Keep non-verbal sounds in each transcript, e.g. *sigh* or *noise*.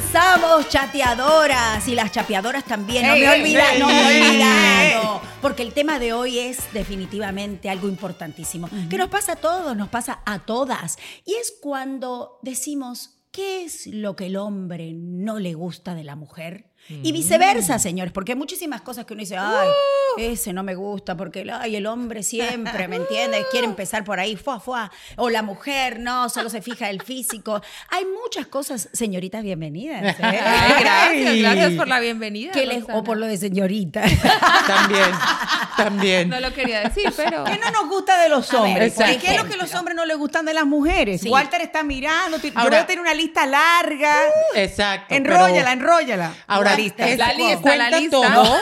comenzamos, chateadoras y las chapeadoras también. No me he olvidado, no me he olvidado. Porque el tema de hoy es definitivamente algo importantísimo. Que nos pasa a todos, nos pasa a todas. Y es cuando decimos, ¿qué es lo que el hombre no le gusta de la mujer? Y viceversa, señores, porque hay muchísimas cosas que uno dice, ay, ese no me gusta, porque ay, el hombre siempre, ¿me entiendes? Quiere *laughs* empezar por ahí, fuá, fuá. O la mujer, no, solo se fija el físico. Hay muchas cosas, señoritas, bienvenidas. ¿eh? *laughs* Ay, gracias, gracias por la bienvenida. Que les- o por lo de señorita. *laughs* También, también. No lo quería decir, pero. ¿Qué no nos gusta de los ver, hombres? ¿Y qué es lo que los hombres no les gustan de las mujeres? Sí. Walter está mirando. Yo Ahora- voy a tener una lista larga. Exacto. enróllala, pero enróllala. Ahora, La lista. es- La lista, cuenta la lista. todo.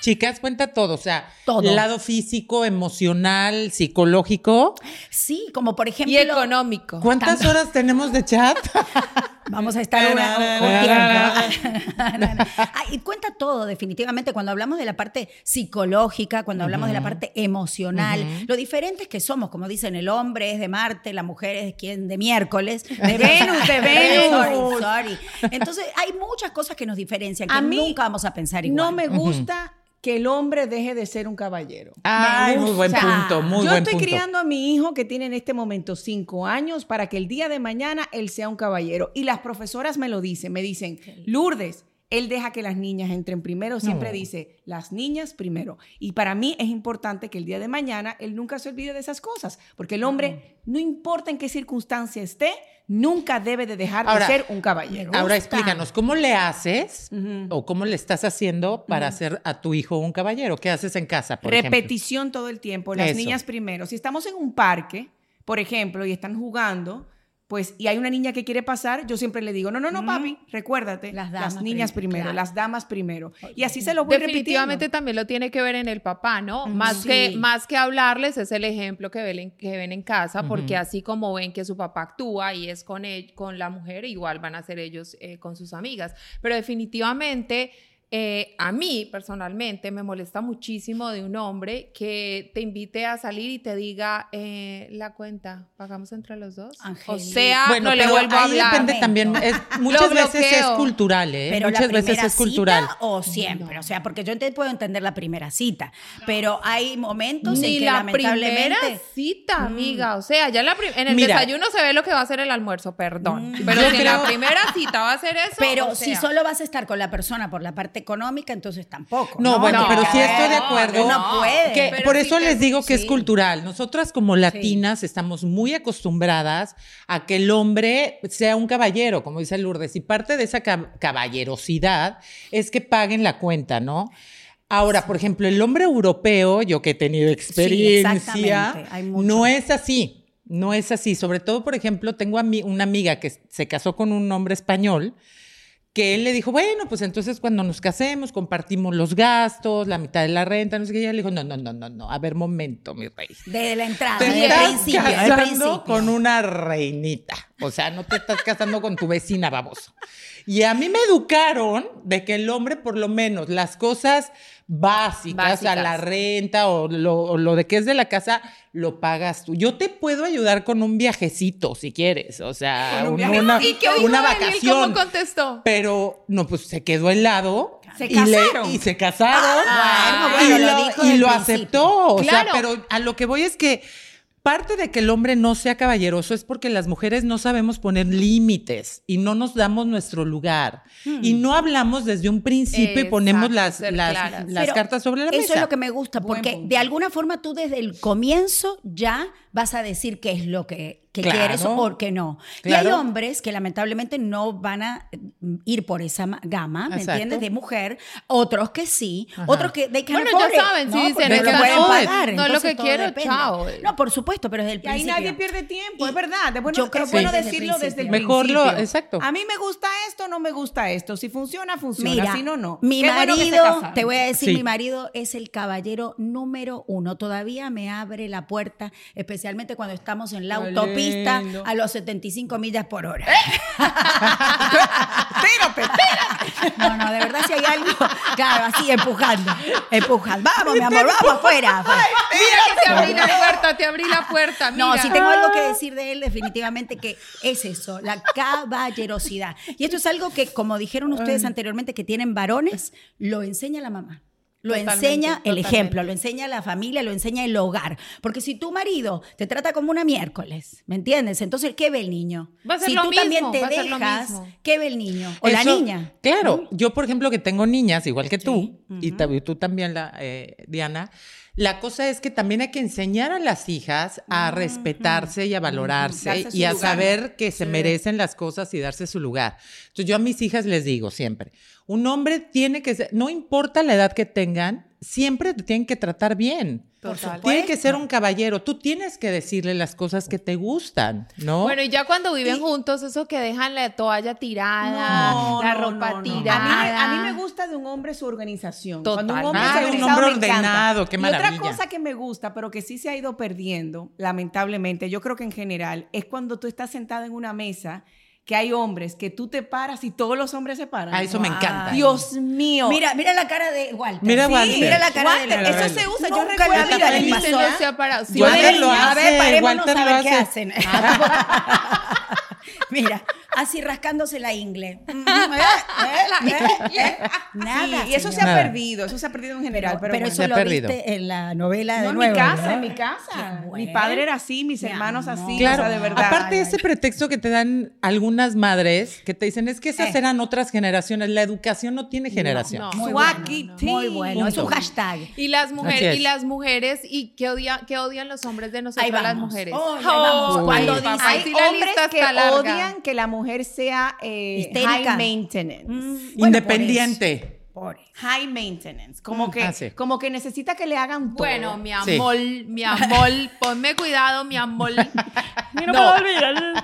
Chicas, cuenta todo. O sea, Todo. lado físico, emocional, psicológico. Sí, como por ejemplo. Y económico. ¿Cuántas horas tenemos de chat? *laughs* Vamos a estar una, un tiempo. *laughs* Ah, y cuenta todo, definitivamente, cuando hablamos de la parte psicológica, cuando hablamos de la parte emocional, lo diferentes que somos, como dicen, el hombre es de Marte, la mujer es quien de miércoles. *laughs* De Venus, de Venus. Sorry, sorry. Entonces, hay muchas cosas que nos diferencian, que A mí nunca vamos a pensar igual. No me gusta que el hombre deje de ser un caballero. Ay, muy buen punto, muy Yo buen estoy punto. criando a mi hijo que tiene en este momento cinco años para que el día de mañana él sea un caballero. Y las profesoras me lo dicen, me dicen, Lourdes, él deja que las niñas entren primero, siempre No. dice, las niñas primero. Y para mí es importante que el día de mañana él nunca se olvide de esas cosas, porque el hombre, no importa en qué circunstancia esté, nunca debe de dejar Ahora- de ser un caballero. Ahora explícanos, ¿cómo le haces o cómo le estás haciendo para hacer a tu hijo un caballero? ¿Qué haces en casa, por ejemplo? Repetición todo el tiempo. Las Eso. niñas primero. Si estamos en un parque, por ejemplo, y están jugando, pues, y hay una niña que quiere pasar, yo siempre le digo, no, no, no, papi, recuérdate, Las las, damas niñas primero, claro. las damas primero. Y así se lo voy Definitivamente repitiendo. también lo tiene que ver en el papá, ¿no? Más, Sí. que, más que hablarles es el ejemplo que ven, en- que ven en casa, porque así como ven que su papá actúa y es con, él, con la mujer, igual van a ser ellos eh, con sus amigas. Pero definitivamente... eh, a mí personalmente me molesta muchísimo de un hombre que te invite a salir y te diga eh, la cuenta, pagamos entre los dos. O sea, Bueno, no le pero vuelvo a ahí hablar. depende también, es- muchas veces es cultural, ¿eh? Pero muchas la veces primera es cultural. cita o siempre, o sea, porque yo te puedo entender la primera cita, pero hay momentos en Ni que la primera lamentablemente cita, amiga. O sea, ya en, la en el Mira. desayuno se ve lo que va a ser el almuerzo, perdón. Mm. Pero Yo si en la primera cita va a ser eso. Pero o si solo vas a estar con la persona por la parte económica, entonces tampoco. No, bueno, no, pero sí estoy de acuerdo. no puede. que por eso les digo que sí. es cultural. Nosotras como latinas estamos muy acostumbradas a que el hombre sea un caballero, como dice Lourdes, y parte de esa cab- caballerosidad es que paguen la cuenta, ¿no? Ahora, por ejemplo, el hombre europeo, yo que he tenido experiencia. Hay no es así. No es así. Sobre todo, por ejemplo, tengo a mí una amiga que se casó con un hombre español que él le dijo, bueno, pues entonces cuando nos casemos compartimos los gastos, la mitad de la renta, no sé qué. Y ella le dijo, no, no, no, no, no, a ver, momento, mi rey. de la entrada, principio, principio. con una reinita. O sea, no te estás casando con tu vecina, baboso. Y a mí me educaron de que el hombre, por lo menos, las cosas básicas, o sea, la renta o lo, o lo de que es de la casa, lo pagas tú. Yo te puedo ayudar con un viajecito, si quieres. O sea, un un- una, ¿Y qué una. ¿Cómo contestó? Pero no, pues se quedó helado. Se y le- casaron. y se casaron. Ah, y bueno, lo, lo dijo y del lo principio. aceptó. O Claro. sea, pero a lo que voy es que parte de que el hombre no sea caballeroso es porque las mujeres no sabemos poner límites y no nos damos nuestro lugar. Y no hablamos desde un principio y ponemos las, cartas sobre la mesa. Eso es lo que me gusta, porque de alguna forma tú desde el comienzo ya vas a decir qué es lo que, que Claro. quieres o qué no. Y hay hombres que lamentablemente no van a mm, ir por esa ma- gama, ¿me Exacto. entiendes? De mujer, otros que sí, Ajá. otros que they Bueno, afford ya saben, si ¿no? dicen, Porque "Esta lo pueden no, pagar. no es lo que quiero, depende. chao. No, por supuesto, pero desde el Y ahí principio. nadie pierde tiempo, Y- es verdad. Bueno, yo creo es que bueno desde el decirlo desde el principio. Mejor lo- principio. exacto. A mí me gusta esto, no me gusta esto. Si funciona, funciona. Mira, si no, no. mi Qué que marido, te voy a decir, Sí. mi marido es el caballero número uno. Todavía me abre la puerta, especialmente cuando estamos en la Ole. autopista autopista a los 75 millas por hora. *laughs* Espérate, espérate. No, no, de verdad si hay algo, claro, así empujando, empujando. Vamos, mi amor, vamos afuera. afuera. Mira que te abrí la puerta, te abrí la puerta. No, mira. si tengo algo que decir de él, definitivamente que es eso, la caballerosidad. Y esto es algo que, como dijeron ustedes anteriormente, que tienen varones, lo enseña la mamá. Lo Totalmente, enseña el totalmente. ejemplo, lo enseña la familia, lo enseña el hogar. Porque si tu marido te trata como una miércoles, ¿me entiendes? Entonces, ¿qué ve el niño? Va a ser si lo tú mismo, también te dejas. ¿qué ve el niño? O la niña. Claro, yo por ejemplo que tengo niñas, igual que tú, Sí, y tú también, la, eh, Diana, la cosa es que también hay que enseñar a las hijas a respetarse y a valorarse y a lugar. saber que se merecen las cosas y darse su lugar. Entonces yo a mis hijas les digo siempre, un hombre tiene que ser, no importa la edad que tengan, siempre te tienen que tratar bien. Total. Tiene que ser un caballero. Tú tienes que decirle las cosas que te gustan, ¿no? Bueno, y ya cuando viven juntos, eso que dejan la toalla tirada, No, la no, ropa no, no. tirada. A mí, a mí me gusta de un hombre su organización. Total. Cuando un hombre Ah, es un organizado, hombre ordenado, qué Y maravilla. otra cosa que me gusta, pero que sí se ha ido perdiendo, lamentablemente, yo creo que en general, es cuando tú estás sentada en una mesa que hay hombres que tú te paras y todos los hombres se paran. Ah, eso me encanta. Dios mío. Mira, mira la cara de Walter. Mira Sí, Walter. Mira la cara de Walter, eso se usa. Yo recuerdo en la vida que le pasó. se lo se ha parado. Sí, Walter lo A ver, hace, parémonos Walter a ver qué hace. hacen. *laughs* Mira, así rascándose la ingle. *laughs* ¿Eh? ¿Eh? ¿Eh? *laughs* Nada. Sí, y eso se ha perdido, eso se ha perdido en general. Pero, Pero, bueno. eso Se ha lo perdido. viste en la novela de No, en nuevo. mi casa, ¿no? en mi casa. Qué Mi padre era así, mis Mi hermanos amor. así, Claro, o sea, de verdad. aparte Ay, ese ay. pretexto que te dan algunas madres que te dicen es que esas Eh. eran otras generaciones, la educación no tiene generación. no. Muy bueno, tea. muy bueno. Es un hashtag. Y las mujeres, es. y las mujeres, y que odian, que odian los hombres de nosotros las mujeres. Oh, Cuando papá, dice- Hay hombres que odian que la mujer sea eh, high maintenance. Mm, bueno, Independiente. por eso. High maintenance. Como, Mm, que, ah, sí. como que necesita que le hagan todo. Bueno, mi Sí. amor, mi amor, *laughs* ponme cuidado, mi amor. *laughs* no, No.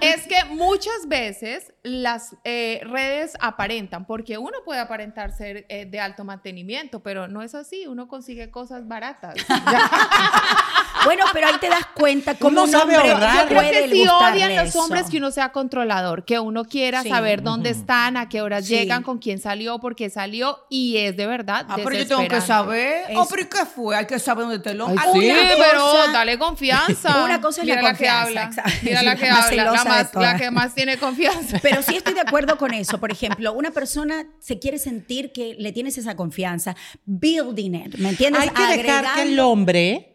Es que muchas veces las eh, redes aparentan, porque uno puede aparentar ser eh, de alto mantenimiento, pero no es así, uno consigue cosas baratas. *laughs* Bueno, pero ahí te das cuenta cómo Uno un sabe hombre ahorrar. Yo creo que sí odian los eso. hombres que uno sea controlador, que uno quiera Sí. saber dónde están, a qué horas Sí. llegan, con quién salió, por qué salió, y es de verdad Ah, pero yo tengo que saber. Es- Oh, pero ¿y qué fue? Hay que saber dónde te lo Ay, Sí, Una pero cosa- dale confianza. *laughs* Una cosa es Mira la que confianza, habla. Mira la *laughs* que Más habla, la, más, la que más tiene confianza. *laughs* Pero sí estoy de acuerdo con eso. Por ejemplo, una persona se quiere sentir que le tienes esa confianza. Building it, ¿me entiendes? Hay que dejar que el Agregando- hombre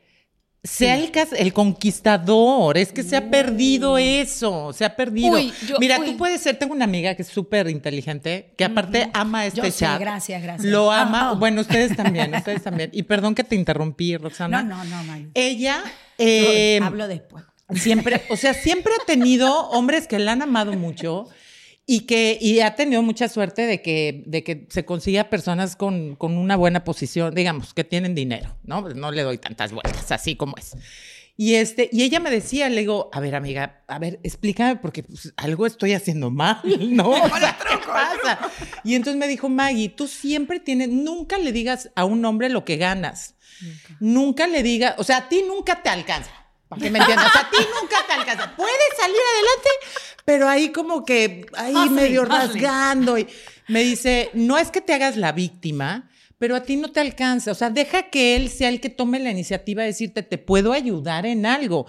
sea el, el conquistador. Es que se ha perdido eso, se ha perdido. Uy, yo- Mira, uy. tú puedes ser, tengo una amiga que es súper inteligente, que aparte ama este Yo sé, chat. gracias, gracias. Lo ama. Ah, oh. Bueno, ustedes también, ustedes también. Y perdón que te interrumpí, Roxana. No, no, no, Mayu. Ella eh, Hablo después. siempre, o sea, siempre ha tenido hombres que la han amado mucho y que y ha tenido mucha suerte de que, de que se consiga personas con, con una buena posición, digamos, que tienen dinero, ¿no? Pues No le doy tantas vueltas, así como es. Y, este, y ella me decía, le digo, a ver, amiga, a ver, explícame porque pues, algo estoy haciendo mal, *laughs* ¿no? O sea, ¿qué pasa? Y entonces me dijo, Maggie, tú siempre tienes, nunca le digas a un hombre lo que ganas. Nunca, le digas, o sea, a ti nunca te alcanza. Para que me entiendas, a ti nunca te alcanza. Puedes salir adelante, pero ahí como que, ahí medio rasgando. Y me dice, no es que te hagas la víctima, pero a ti no te alcanza. O sea, deja que él sea el que tome la iniciativa de decirte, te puedo ayudar en algo.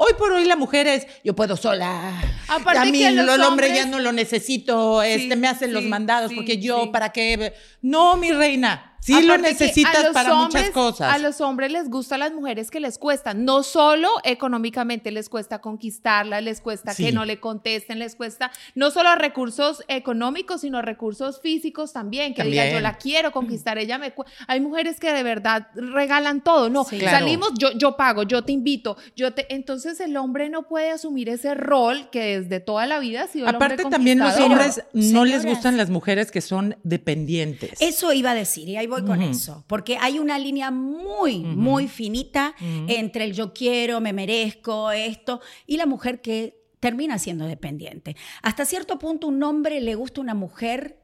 Hoy por hoy la mujer es, yo puedo sola. Aparte a mí que los el hombre ya hombres- no lo necesito, este, me hacen los mandados sí, porque yo. ¿para qué? No, mi reina, sí lo Aparte necesitas para hombres- muchas cosas. A los hombres les gusta a las mujeres que les cuesta. No solo económicamente les cuesta conquistarlas, les cuesta Sí. que no le contesten, les cuesta no solo recursos económicos, sino recursos físicos también. Que diga, También. yo la quiero conquistar, ella me. cu-". Hay mujeres que de verdad regalan todo. No, Sí. Claro. salimos, yo, yo pago, yo te invito, yo te. Entonces el hombre no puede asumir ese rol que desde toda la vida ha sido el hombre Aparte también los hombres no les gustan las mujeres que son dependientes. Eso iba a decir, y ahí voy con eso, porque hay una línea muy, muy finita entre el yo quiero, me merezco esto, y la mujer que termina siendo dependiente. Hasta cierto punto un hombre le gusta una mujer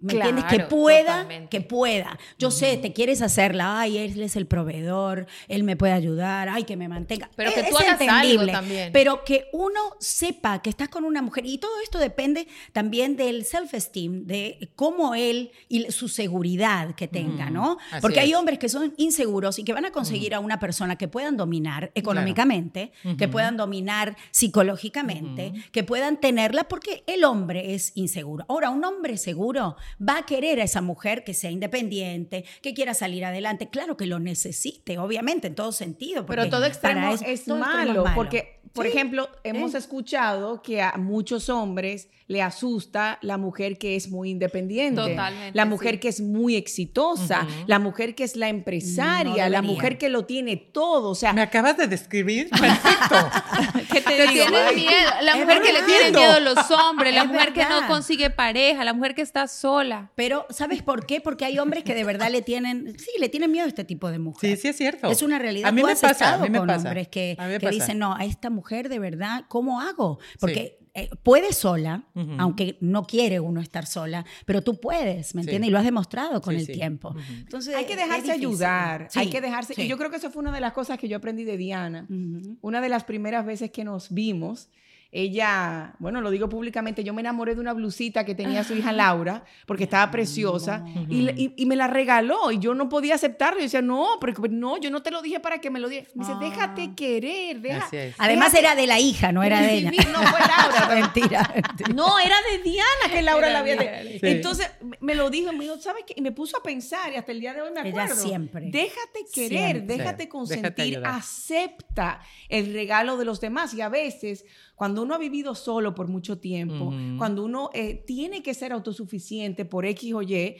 ¿Me entiendes? Que pueda, totalmente. que pueda. Yo sé, te quieres hacerla, ay, él es el proveedor, él me puede ayudar, ay, que me mantenga. Pero que Es- tú es hagas algo entendible, también. Pero que uno sepa que estás con una mujer, y todo esto depende también del self-esteem, de cómo él y su seguridad que tenga, ¿no? así Porque hay es. hombres que son inseguros y que van a conseguir a una persona que puedan dominar económicamente, que puedan dominar psicológicamente, que puedan tenerla porque el hombre es inseguro. Ahora, un hombre seguro va a querer a esa mujer que sea independiente, que quiera salir adelante. Claro que lo necesite, obviamente, en todo sentido. Pero todo extremo eso- es todo malo, porque, por Sí. ejemplo, hemos escuchado que a muchos hombres le asusta la mujer que es muy independiente, Totalmente, la mujer sí. que es muy exitosa, la mujer que es la empresaria, No la mujer que lo tiene todo, o sea, Me acabas de describir perfecto. *laughs* ¿qué te Que digo? tiene Ay, miedo, la es mujer que le tiene miedo a los hombres, la Es mujer que no consigue pareja, la mujer que está sola. Pero, ¿sabes por qué? Porque hay hombres que de verdad le tienen, sí, le tienen miedo a este tipo de mujer. Sí, sí es cierto. Es una realidad. A mí me has pasa, a mí me con pasa. hombres que, A mí me que pasa. dicen, no, a esta mujer de verdad, ¿cómo hago? Porque eh, puede sola, aunque no quiere uno estar sola, pero tú puedes, ¿me Sí. entiendes? Y lo has demostrado con Sí, el sí. tiempo. Entonces, hay que dejarse ayudar, Sí, hay que dejarse, sí. y yo creo que eso fue una de las cosas que yo aprendí de Diana. Ujú. Una de las primeras veces que nos vimos, ella, bueno, lo digo públicamente, yo me enamoré de una blusita que tenía su hija Laura, porque estaba preciosa, y, y- y me la regaló, y yo no podía aceptarlo. Yo decía, no, pero no, yo no te lo dije para que me lo digas. Me dice, déjate querer, deja. Además déjate- era de la hija, no era de ella. No, fue Laura. *laughs* mentira, mentira. No, era de Diana que Laura Era la había. Diana, de- sí. Entonces me lo dijo, me dijo, ¿sabes qué? Y me puso a pensar y hasta el día de hoy me Ella acuerdo. siempre. Déjate querer, Siempre. déjate consentir, déjate acepta el regalo de los demás. Y a veces, cuando uno ha vivido solo por mucho tiempo, cuando uno eh, tiene que ser autosuficiente por X o Y,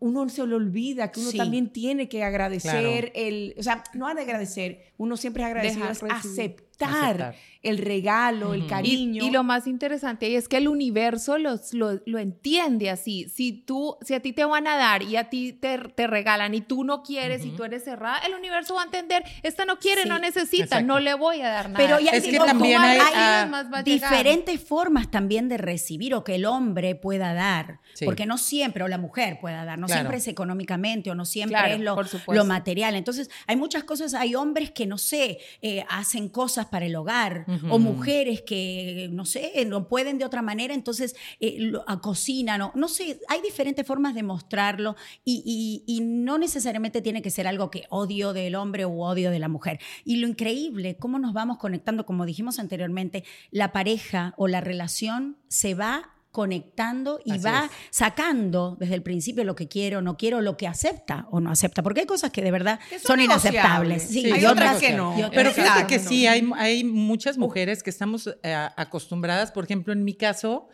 uno se le olvida que uno Sí. también tiene que agradecer el, o sea, no ha de agradecer, uno siempre es agradecido, Dejar es recibir. aceptar, Aceptar. el regalo, el cariño. y lo más interesante es que el universo los- lo, lo entiende así. Si tú, si a ti te van a dar y a ti te, te regalan y tú no quieres y tú eres cerrada, el universo va a entender, esta no quiere, Sí, no necesita, exacto. no le voy a dar nada. Pero ya Es que también ¿cómo hay- ah, diferentes formas también de recibir o que el hombre pueda dar, Sí. porque no siempre, o la mujer pueda dar, no Claro. siempre es económicamente o no siempre Claro, es lo, lo material. Entonces, hay muchas cosas, hay hombres que, no sé, eh, hacen cosas para el hogar, o mujeres que, no sé, no pueden de otra manera, entonces eh, lo- a- cocinan, o, no sé, hay diferentes formas de mostrarlo y, y- y no necesariamente tiene que ser algo que odio del hombre u odio de la mujer. Y lo increíble, cómo nos vamos conectando, como dijimos anteriormente, la pareja o la relación se va conectando y Así va es. sacando desde el principio lo que quiero, no quiero, lo que acepta o no acepta, porque hay cosas que de verdad Que son, inaceptables. Sí, Sí, hay y otras otras que no. y otras Pero fíjate que sí, hay, hay muchas mujeres que estamos eh, acostumbradas, por ejemplo, en mi caso,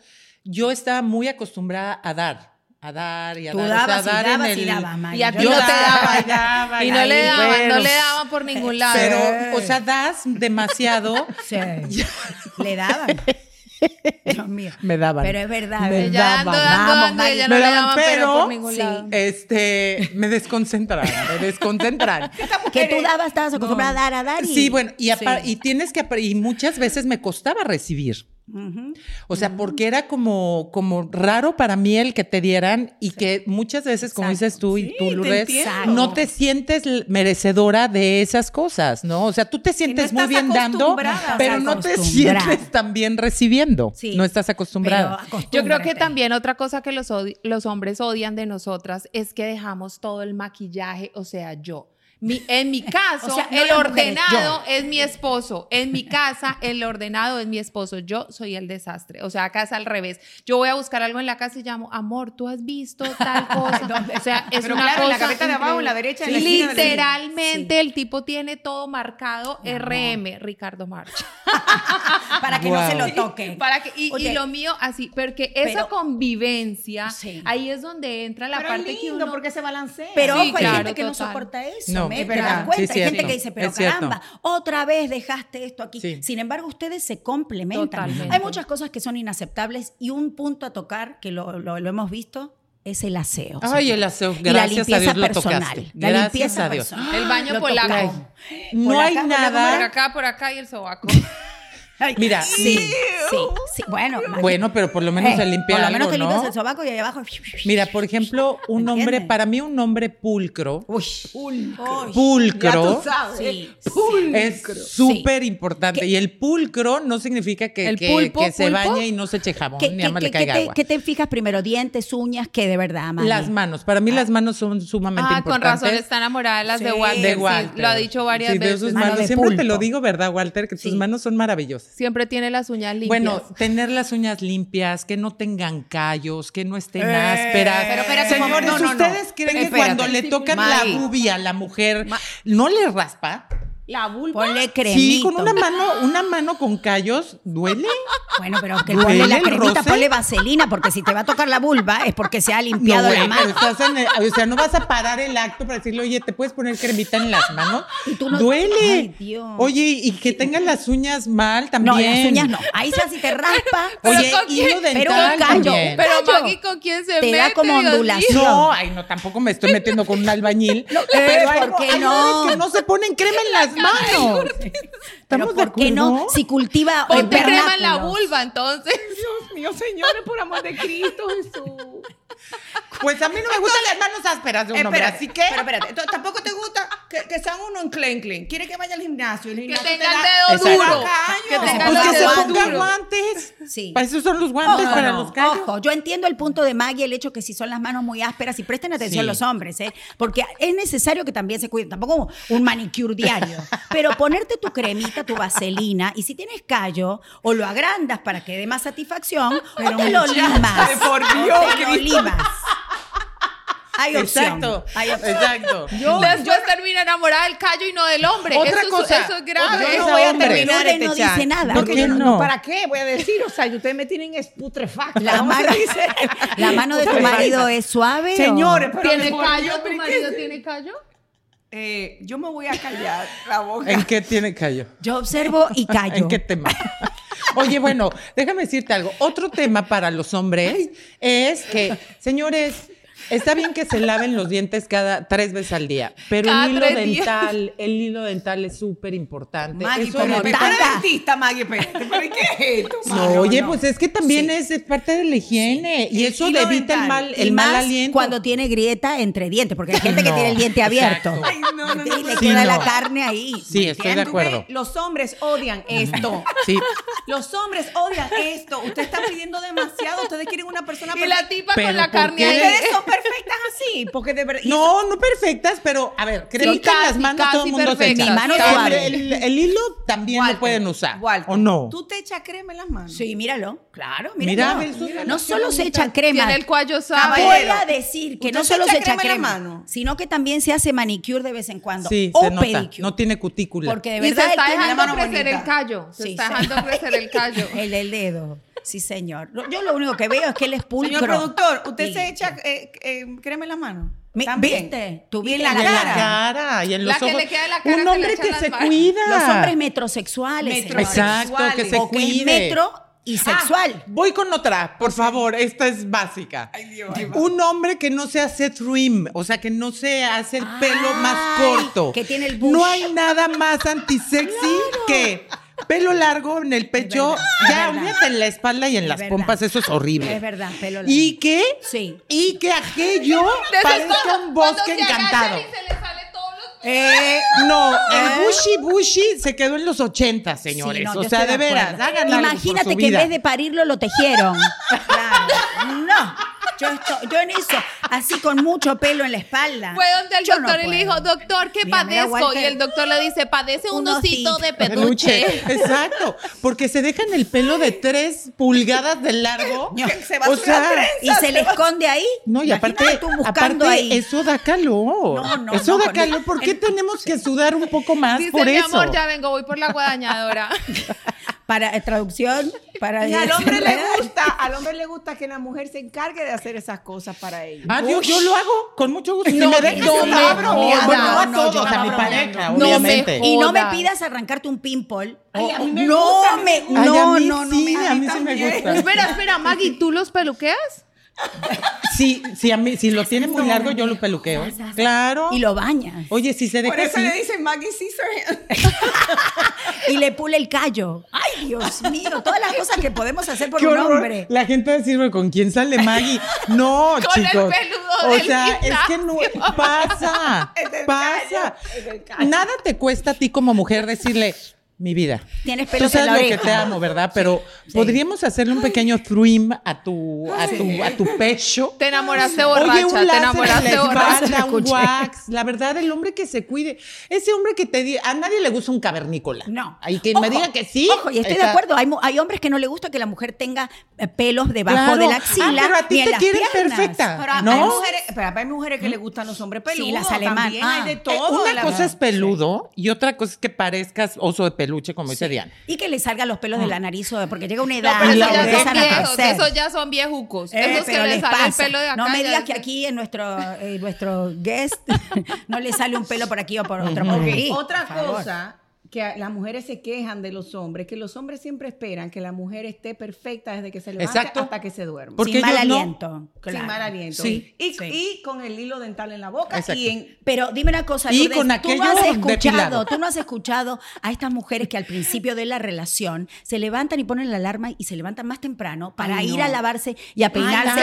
yo estaba muy acostumbrada a dar, a dar y a Tú dar. o sea, dabas y dar en dabas y el- dabas, Maya. Y a ti no te daba y daba Y no ahí, le daban, bueno. no le daban por ningún lado. Pero, o sea, das demasiado. Sí. *laughs* Le daban. *laughs* Dios mío. Me daban. Pero es verdad. Me verdad. dando, daban. dando, Vamos, dando, y ella Maggie. no Me le daban, daban pero, pero- por ningún Sí. lado. Este, me desconcentran, me desconcentran. *laughs* Que tú dabas, estabas acostumbrada a dar, a dar. Y, Sí, bueno, y, Sí. y tienes que y muchas veces me costaba recibir. O sea, porque era como, como raro para mí el que te dieran y que muchas veces, como Exacto. dices tú y Sí, tú, Lourdes, no te sientes merecedora de esas cosas, ¿no? O sea, tú te sientes muy bien dando, pero No te sientes tan bien recibiendo. Sí. No estás acostumbrada. Yo creo que también otra cosa que los hombres odian de nosotras es que dejamos todo el maquillaje, o sea, yo. Mi- en mi *laughs* caso, O sea, no el mujeres, ordenado es mi esposo. En mi casa, el ordenado es mi esposo. Yo soy el desastre. O sea, acá es al revés. Yo voy a buscar algo en la casa y llamo, amor, tú has visto tal *laughs* cosa. o sea, es Pero una claro, cosa. en la gaveta de abajo, en la derecha, en la esquina de la- Literalmente, el tipo tiene todo marcado RM, Ricardo March. *laughs* Para que no se lo toque. Para que, y, lo mío así, porque esa Pero- convivencia, Sí. ahí es donde entra la Pero parte es que lindo uno... porque se balancea. Pero Sí, ojo, hay claro, gente que no total. soporta eso. No, ¿Te das cuenta? Sí, hay gente que dice, pero es cierto. caramba, otra vez dejaste esto aquí. Sí. Sin embargo, ustedes se complementan. Totalmente. Hay muchas cosas que son inaceptables y un punto a tocar, que lo, lo- lo hemos visto, es el aseo. Ay, el aseo, Y la gracias a limpieza Dios lo personal. tocaste. La Gracias limpieza a Dios. personal. El baño polaco. No hay acá, por acá, Por nada. acá, por acá y el sobaco. *laughs* Mira, sí, Sí, sí, bueno. Bueno, pero por lo menos eh, se limpia Por lo menos algo, te limpias ¿no? el sobaco y ahí abajo. Mira, por ejemplo, un hombre, para mí un hombre pulcro, Uy. pulcro, Ya tú sabes. Sí, es súper importante. Y el pulcro no significa que, ¿El que- pulpo, que se pulpo? bañe y no se eche jabón, ¿Qué, ni más le caiga qué te, agua. qué te fijas primero? ¿Dientes, uñas? ¿Qué de verdad, Mari? Las manos. Para mí las manos son sumamente Ah, con importantes. razón está enamorada de las de. Walter. De sí, Walter. lo ha dicho varias Sí, de veces. sus Mano manos. de Siempre te lo digo, ¿verdad, Walter? Que tus manos son maravillosas. Siempre tiene las uñas limpias. Bueno, tener las uñas limpias, que no tengan callos, que no estén Eh, ásperas. pero espérate, Señores, no, no, no. ¿ustedes creen que cuando le tocan May. la bubia a la mujer no le raspa? La vulva. Ponle cremito. Sí, con una mano, una mano con callos, ¿duele? Bueno, pero que ¿Duele ponle la cremita, roce? ponle vaselina, porque si te va a tocar la vulva es porque se ha limpiado no, la güey, mano. estás en el- o sea, no vas a parar el acto para decirle, oye, ¿te puedes poner cremita en las manos? Y tú no- Duele. Ay, Dios. Oye, y que tengan las uñas mal también. No, las uñas no. Ahí ya si te raspa, *laughs* Oye, ¿con hilo dental Pero un callo, también. Pero. Maggie, ¿con quién se Te mete? da como ondulación. No, ay, no, tampoco me estoy metiendo con un albañil. *laughs* eh, pero hay, ¿por qué no? que no se ponen crema en las manos. pero ¿Estamos de ¿por qué no? Si cultiva Ponte crema en la vulva, entonces. Dios mío, señores, por amor de Cristo Jesús. Pues a mí no me gustan las manos ásperas de un hombre, Espérate, así que... Pero espérate, entonces, tampoco te gusta que, que sean uno en clean clean. Quiere que vaya al gimnasio. El Que gimnasio tenga te el da- dedo duro. Que tenga Pues los que se guantes. Sí. Para eso son los guantes, Ojo, para no, los callos. ojo, yo entiendo el punto de Maggie, el hecho que si son las manos muy ásperas, y presten atención Sí. los hombres, ¿eh? porque es necesario que también se cuiden, tampoco un manicure diario, pero ponerte tu cremita, tu vaselina, y si tienes callo, o lo agrandas para que dé más satisfacción, o te lo limas. por o Dios, te lo limas. Hay opción. Exacto, Hay opción. exacto. *laughs* Después termina enamorada del callo y no del hombre. Otra eso, es- cosa, eso es grave. Yo no voy a terminar este no chat. dice nada. ¿Por Porque qué yo no? ¿Para qué? Voy a decir, o sea, ustedes me tienen putrefacta. La ¿cómo se mano, dice? *laughs* la mano de tu marido es suave. Señores, pero ¿Tiene callo? ¿Tu marido tiene callo? Eh, yo me voy a callar la boca. ¿En qué tiene callo? Yo observo y *laughs* callo. ¿En qué tema? Oye, bueno, déjame decirte algo. Otro tema para los hombres es que, señores, está bien que se laven los dientes cada tres veces al día, pero Cada el hilo días. dental, el hilo dental es súper importante. Maggie, Eso Pero dentista, Maggie, espérate, ¿pero qué es esto? No, oye, No. pues es que también Sí. es, es parte de la higiene y El eso evita el mal, Y el mal más aliento. cuando tiene grieta entre dientes, porque hay gente que tiene el diente abierto. Ay, no, no, no, Y le. Sí, queda no. la carne ahí. Sí, estoy de ¿Tú acuerdo. Los hombres odian esto. Sí. Los hombres odian esto. Usted está pidiendo demasiado. Ustedes quieren una persona Y la tipa Pero con la ¿por carne ahí. Ustedes son perfectas así. Porque de verdad. No, no perfectas, pero a ver, cremita en casi, las manos todo el mundo se perfectas. echa. Mi mano El-. El, el hilo también Walter, lo pueden usar. Walter, ¿O no? ¿Tú te echas crema en las manos? Sí, míralo. Claro, Mira, míralo. Susana, no solo se echa crema. Tiene el cuello suave. Voy a decir que ¿usted no solo se echa crema en la mano? sino que también se hace manicure de vez en cuando. Sí, o se nota. pedicure. No tiene cutícula. Porque de Y se verdad está dejando crecer el callo. Se Sí, está sí. dejando crecer el *laughs* callo. El del dedo. Sí, señor. Yo lo único que veo es que él es pulcro. Señor productor, ¿usted Sí. se echa eh, eh, crema en las manos? Mi- También. ¿Viste? Tú Y en la Y en la cara. cara y en La que le queda la cara Un hombre que se manos. cuida. Los hombres metrosexuales. señores. Exacto, que se o que es cuide. metro y sexual. Voy con otra, por favor, esta es básica. Un hombre que no se hace trim, o sea, que no se hace el pelo más Ay, corto. que tiene el bush. No hay nada más antisexy que pelo largo en el pecho, es ya olvídate en la espalda y en Es las verdad. pompas, eso es horrible. Es verdad, pelo largo. Y que, Sí. y que aquello *laughs* De parezca un bosque encantado. Eh, no, ¿Eh? el bushy bushy se quedó en los 80, señores. Sí, no, o sea, estoy de veras, por Imagínate que en vez de parirlo lo tejieron. *laughs* Claro. No. Yo, esto- yo en eso, así con mucho pelo en la espalda. Fue donde el Yo no doctor y le dijo, doctor, ¿qué Mira, padezco? Walter. y el doctor le dice, padece un, Un osito osito. de peluche. Exacto, porque se dejan el pelo de tres pulgadas de largo. *laughs* Se va o sea, trenza. Y se le esconde ahí. no, y aparte, aparte ahí. eso da calor. No, no, eso no, da calor. ¿Por qué tenemos que sudar un poco más Dice, por mi eso? amor, ya vengo, voy por la guadañadora. *laughs* Para eh, traducción, para Y al hombre le gusta, al hombre le gusta que la mujer se encargue de hacer esas cosas para ellos. Ah, yo, yo lo hago con mucho gusto. No, Si me dejas, no yo me jodas. Bueno, no a No, todos, a mi pareja, obviamente. me Y no me Joda. pidas arrancarte un pimple. Ay, a mí me no, gusta, me. Ay, a no, mí no, no, sí, me- a mí sí me gusta. espera, espera, Maggie, ¿tú los peluqueas? Sí, sí, a mí, si lo tiene muy largo, yo lo peluqueo. Claro. Y lo bañas. Oye, si se deja Por eso así- le dicen Maggie Caesar. *laughs* y le pule el callo. Ay, Dios mío, todas las cosas que podemos hacer por ¡Qué un horror! hombre. La gente va a decir, "Güey, ¿con quién sale Maggie? No, *laughs* Con el chicos. peludo o del sea, es que no pasa. *laughs* Es del pasa. callo, es del callo. Nada te cuesta a ti como mujer decirle, mi vida. Tienes Tú pelos en sabes la lo oreja. que te amo, ¿verdad? Pero podríamos hacerle un pequeño trim a tu, a tu, a tu pecho. Te enamoraste Oye, borracha, un te en enamoraste la borracha. un wax. La verdad, el hombre que se cuide. Ese hombre que te diga, a nadie le gusta un cavernícola. No. Hay quien me diga que sí. Ojo, y estoy de acuerdo. Hay, mu- hay hombres que no le gusta que la mujer tenga eh, pelos debajo Claro. de la Ah, axila. pero a ti en te las quieren piernas. perfecta. Pero hay ¿No? mujeres, pero hay mujeres que le gustan los hombres peludos. Sí, las alemanas. Ah. hay de Eh, todo. Una la cosa verdad. es peludo y otra cosa es que parezcas oso de peluche, como dice Diana. Y que le salgan los pelos de la nariz, o- porque llega una No, edad pero Y esos la ya son viejos, esos ya son viejucos. Eh, esos que pero le les sale el pelo de acá. No me digas que aquí en nuestro, eh, nuestro guest *laughs* no le sale un pelo por aquí o por *laughs* otro. por Otra por cosa que las mujeres se quejan de los hombres, que los hombres siempre esperan que la mujer esté perfecta desde que se levanta Exacto. hasta que se duerme. Porque Sin mal no- aliento. claro. Sin mal aliento. Sí. Y, Sí. y con el hilo dental en la boca Exacto. y en Pero dime una cosa, Y Lourdes, con tú no has escuchado, depilado. tú no has escuchado a estas mujeres que al principio de la relación se levantan y ponen la alarma y se levantan más temprano para Ay, ir no. a lavarse y a peinarse.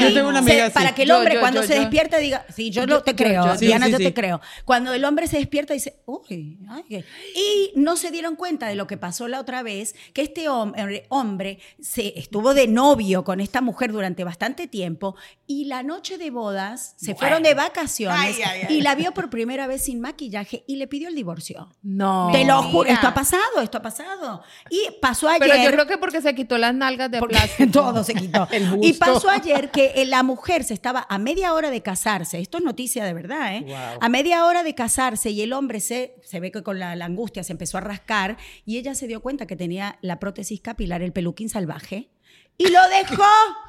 yo tengo una amiga así. Para que el hombre yo, cuando yo, se yo. despierta diga, sí, yo, lo te creo, Diana, sí, yo sí. te creo. Cuando el hombre se despierta dice, uy, ay, y no se dieron cuenta de lo que pasó la otra vez, que este hombre, hombre se estuvo de novio con esta mujer durante bastante tiempo y la noche de bodas se fueron de vacaciones Ay, y la vio por primera vez sin maquillaje y le pidió el divorcio. No. Te lo juro, esto ha pasado, esto ha pasado. Y pasó ayer. Pero yo creo que porque se quitó las nalgas de plástico. *laughs* todo se quitó. *laughs* El y pasó ayer que eh, la mujer se estaba a media hora de casarse. Esto es noticia de verdad, ¿eh? Wow. A media hora de casarse y el hombre se, se ve que con la, la angustia se empezó a rascar y ella se dio cuenta que tenía la prótesis capilar, el peluquín salvaje. Y lo dejó.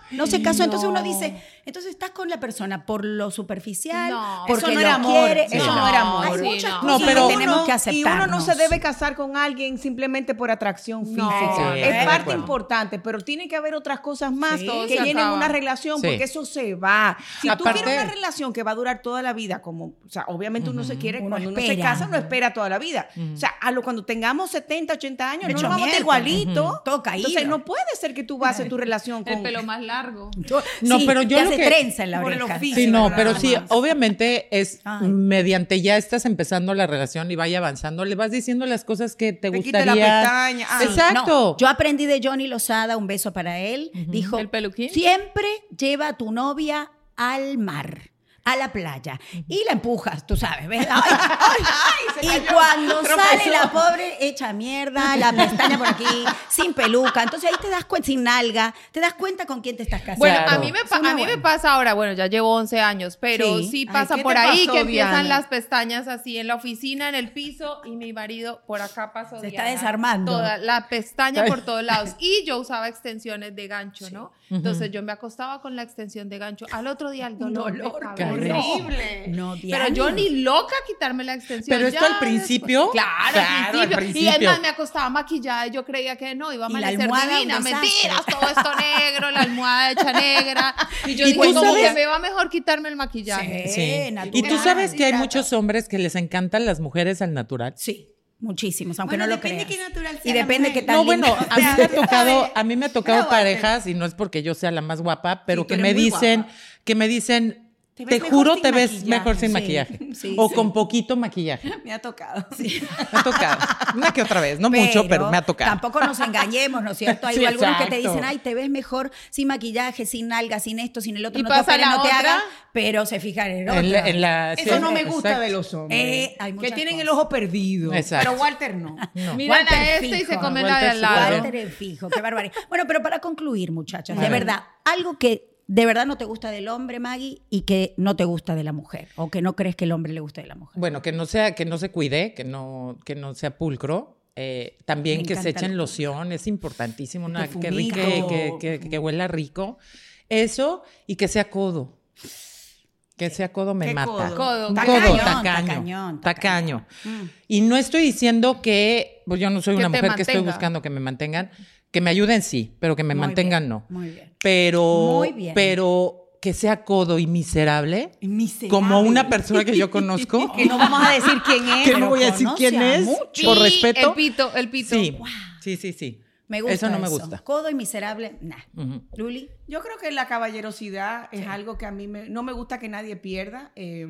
No se casó. Entonces uno dice, entonces estás con la persona por lo superficial, No, porque eso no lo era amor. quiere. Eso No, no era amor. Hay Sí, muchas no. cosas No, pero- que tenemos uno- que Y aceptar. uno no se debe casar con alguien simplemente por atracción No, física. sí, es parte importante, pero tiene que haber otras cosas más Sí. Que llenen una relación, Sí. porque eso se va. Si tú quieres una relación que va a durar toda la vida, como, o sea, obviamente uno se quiere, Uno cuando uno se casa, uno espera toda la vida. O sea, a lo cuando tengamos 70, 80 años, no Hecho nos vamos igualito. Caído. Entonces, no puede ser que tú bases tu relación con... El pelo más largo. No, Sí, pero yo lo que- trenza en la por el oreja. oficio. Sí, no, pero sí, obviamente es Ay. mediante ya estás empezando la relación y vaya avanzando, le vas diciendo las cosas que te, Te quita gustaría. la pestaña. Ah, Exacto. No, yo aprendí de Johnny Lozada, un beso para él. Dijo, ¿El peluquín? siempre lleva a tu novia al mar, a la playa. Y la empujas, tú sabes, ¿ves? *laughs* Ay, ay. y cuando sale la pobre hecha mierda, la pestaña por aquí, *laughs* sin peluca. Entonces ahí te das cuenta, sin nalga, te das cuenta con quién te estás casando. Bueno, a mí, me, Es pa- una a mí me buena. pasa ahora, bueno, ya llevo 11 años, pero Sí. pasa ¿qué por ahí pasó, que empiezan Diana? las pestañas así en la oficina, en el piso, y mi marido por acá pasó. Se está desarmando. Toda la pestaña por todos *laughs* lados. Y yo usaba extensiones de gancho, ¿no? Entonces yo me acostaba con la extensión de gancho. Al otro día el dolor, dolor, horrible. No, Pero Diana. yo ni loca a quitarme la extensión. Pero esto Ya al principio. Claro, Claro, al, al principio. Y además me acostaba maquillada y yo creía que no, iba a Y amanecer divina. Mentiras, todo esto negro, la almohada hecha negra. *laughs* Y yo ¿Y dije, como sabes? que me va mejor quitarme el maquillaje. Sí, Sí. natural. Y tú sabes que hay muchos hombres que les encantan las mujeres al natural. Sí, muchísimos, aunque Bueno, no lo depende creas. qué natural y sea la depende qué tan No, bueno, lindo- a mí me ha tocado, a mí me ha tocado Pero, parejas, y no es porque yo sea la más guapa, pero Sí, que me dicen, guapa. que me dicen, Te te, juro te ves maquillaje". mejor sin Sí, maquillaje. *laughs* sí, o sí. con poquito maquillaje. Me ha tocado. Me ha tocado. Una que otra vez, no mucho, pero me ha tocado. Tampoco nos engañemos, ¿no es cierto? Hay Sí, algunos que te dicen, ay, te ves mejor sin maquillaje, sin nalga, sin esto, sin el otro, ¿Y no te pasa operes, la no te hagas, pero se fijan en el otro. En la- en la- Eso sí, no me gusta exacto. de los hombres. Eh, hay que tienen el ojo perdido. Exacto. Pero Walter no. Miran Walter a este y se comen la de al sí, lado. Walter es fijo, qué barbaridad. Bueno, pero para concluir, muchachos, A de ver. verdad, algo que de verdad no te gusta del hombre, Maggie, y que no te gusta de la mujer, o que no crees que el hombre le guste de la mujer. Bueno, que no sea, que no se cuide, que no, que no sea pulcro. Eh, también Me que se echen loción, es importantísimo, una, que, rique, Perfumito. que, que- que huela rico. Eso, y que sea codo. Que sea codo me ¿Qué mata. codo? Codo. Tacaño, codo, tacaño, tacaño. tacaño. tacaño. Y no estoy diciendo que, pues yo no soy Que una mujer que estoy buscando que me mantengan, Que me ayuden, sí, pero que me Muy mantengan, bien, no. muy bien. Pero, Muy bien. pero que sea codo y miserable, Miserable. como una persona que yo *laughs* conozco. Que no vamos a decir quién es. que no voy a decir quién es, muchos. por respeto. El pito, el pito. Sí, sí, sí, sí. Me gusta Eso no me gusta. Codo y miserable, nah. Luli. Yo creo que la caballerosidad es algo que a mí me- no me gusta que nadie pierda. eh,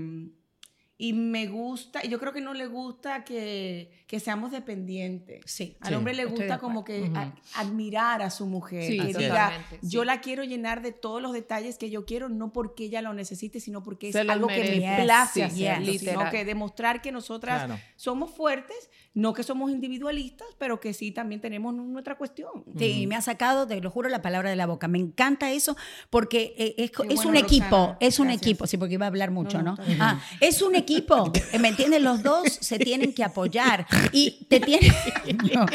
y me gusta, y yo creo que no le gusta que, que seamos dependientes. Sí. Al Sí, hombre le gusta como que a- admirar a su mujer. Sí, que diga, yo la quiero llenar de todos los detalles que yo quiero, no porque ella lo necesite, sino porque es algo que merece. me place Sí, hacerlo, yes. sino que demostrar que nosotras Claro. somos fuertes, no que somos individualistas, pero que sí también tenemos nuestra cuestión. Sí, me ha sacado, te lo juro, la palabra de la boca. Me encanta eso porque eh, es, es bueno, un equipo, Roxana. es un Gracias. equipo, sí, porque iba a hablar mucho, No, ¿no? Ah, es un equipo, eh, ¿me entiendes? Los dos se tienen que apoyar y te tienen... *laughs* No.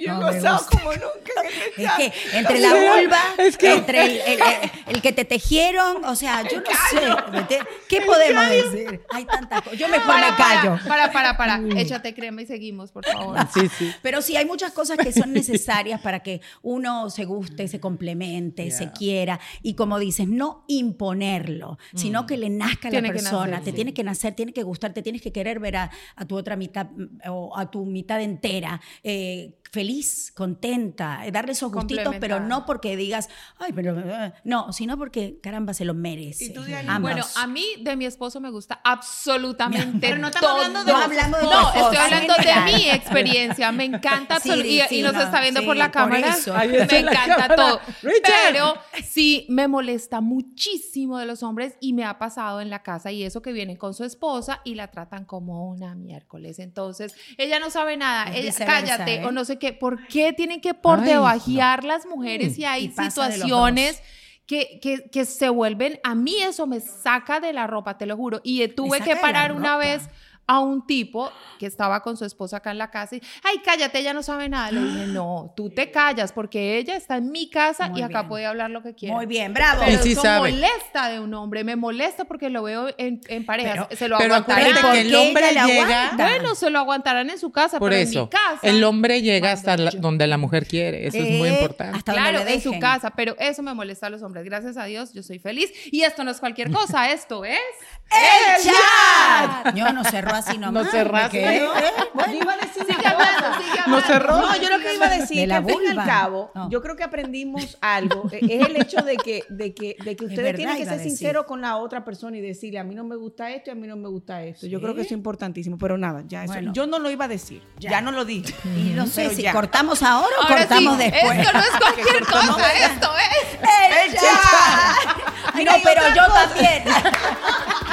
Yo No, he me gozado gusta. como nunca en este Es que entre la O sea, vulva, es que- entre el, el- el- el que te tejieron, o sea, yo no sé, ¿me? ¿qué podemos decir? Hay tantas cosas. Yo mejor me Para, callo. para, para, para, para. Échate crema y seguimos, por favor. Sí, sí. Pero sí, hay muchas cosas que son necesarias para que uno se guste, se complemente, se Yeah. quiera. Y como dices, no imponerlo, sino que le nazca a la Tiene que persona. nacer, te tiene que nacer, tiene que gustar, te tienes que querer ver a, a tu otra mitad o a tu mitad entera. eh, feliz, contenta, eh, darle esos gustitos, pero no porque digas, ay, pero eh", no, sino porque caramba se lo merece. ¿Y tú? Ambos. Bueno, a mí de mi esposo me gusta absolutamente Pero no estamos todo. hablando de No de No, tu esposo, estoy hablando de mi *laughs* experiencia. Me encanta Sí, y, sí, y nos no, está viendo sí, por la por cámara. eso. Me encanta cámara. todo. Richard. Pero sí me molesta muchísimo de los hombres y me ha pasado en la casa y eso que vienen con su esposa y la tratan como una miércoles. Entonces, ella no sabe nada, ella cállate ¿eh? o no sé qué. ¿Por qué tienen que por Ay, debajear las mujeres y Y hay situaciones que, que, que se vuelven, a mí eso me saca de la ropa, te lo juro. Y tuve que parar una vez a un tipo que estaba con su esposa acá en la casa y, ay, cállate, ella no sabe nada. Le dije, no, tú te callas porque ella está en mi casa Muy y acá bien. puede hablar lo que quiera. Muy bien, bravo. Pero sí eso sabe. molesta de un hombre, me molesta porque lo veo en, en parejas. Pero- se lo Pero aguantarán. acuérdate ¿Por que el hombre llega. aguanta? Bueno, se lo aguantarán en su casa, Por pero en eso, mi casa. el hombre llega hasta la- donde la mujer quiere. Eso es muy Eh, importante. hasta donde Claro, en su casa, pero eso me molesta a los hombres. Gracias a Dios, yo soy feliz. Y esto no es cualquier cosa, esto es... ¡El chat! Yo no cerró así nomás. No cerraste. Yo iba a decir Sigue hablando, sigue No hablando. cerró. No, yo lo que iba a decir, De que al fin y al cabo, No. yo creo que aprendimos algo. eh, Es el hecho de que, de que, de que ustedes tienen que ser sinceros con la otra persona y decirle, a mí no me gusta esto y a mí no me gusta esto. Yo creo que eso es importantísimo, pero nada, ya eso. Bueno. yo no lo iba a decir, Ya. ya, no lo dije. Y no sé Pero si ya. cortamos ahora o Ahora cortamos sí, después. Esto no es *laughs* cualquier cosa, esto es... ¡El chat! *laughs*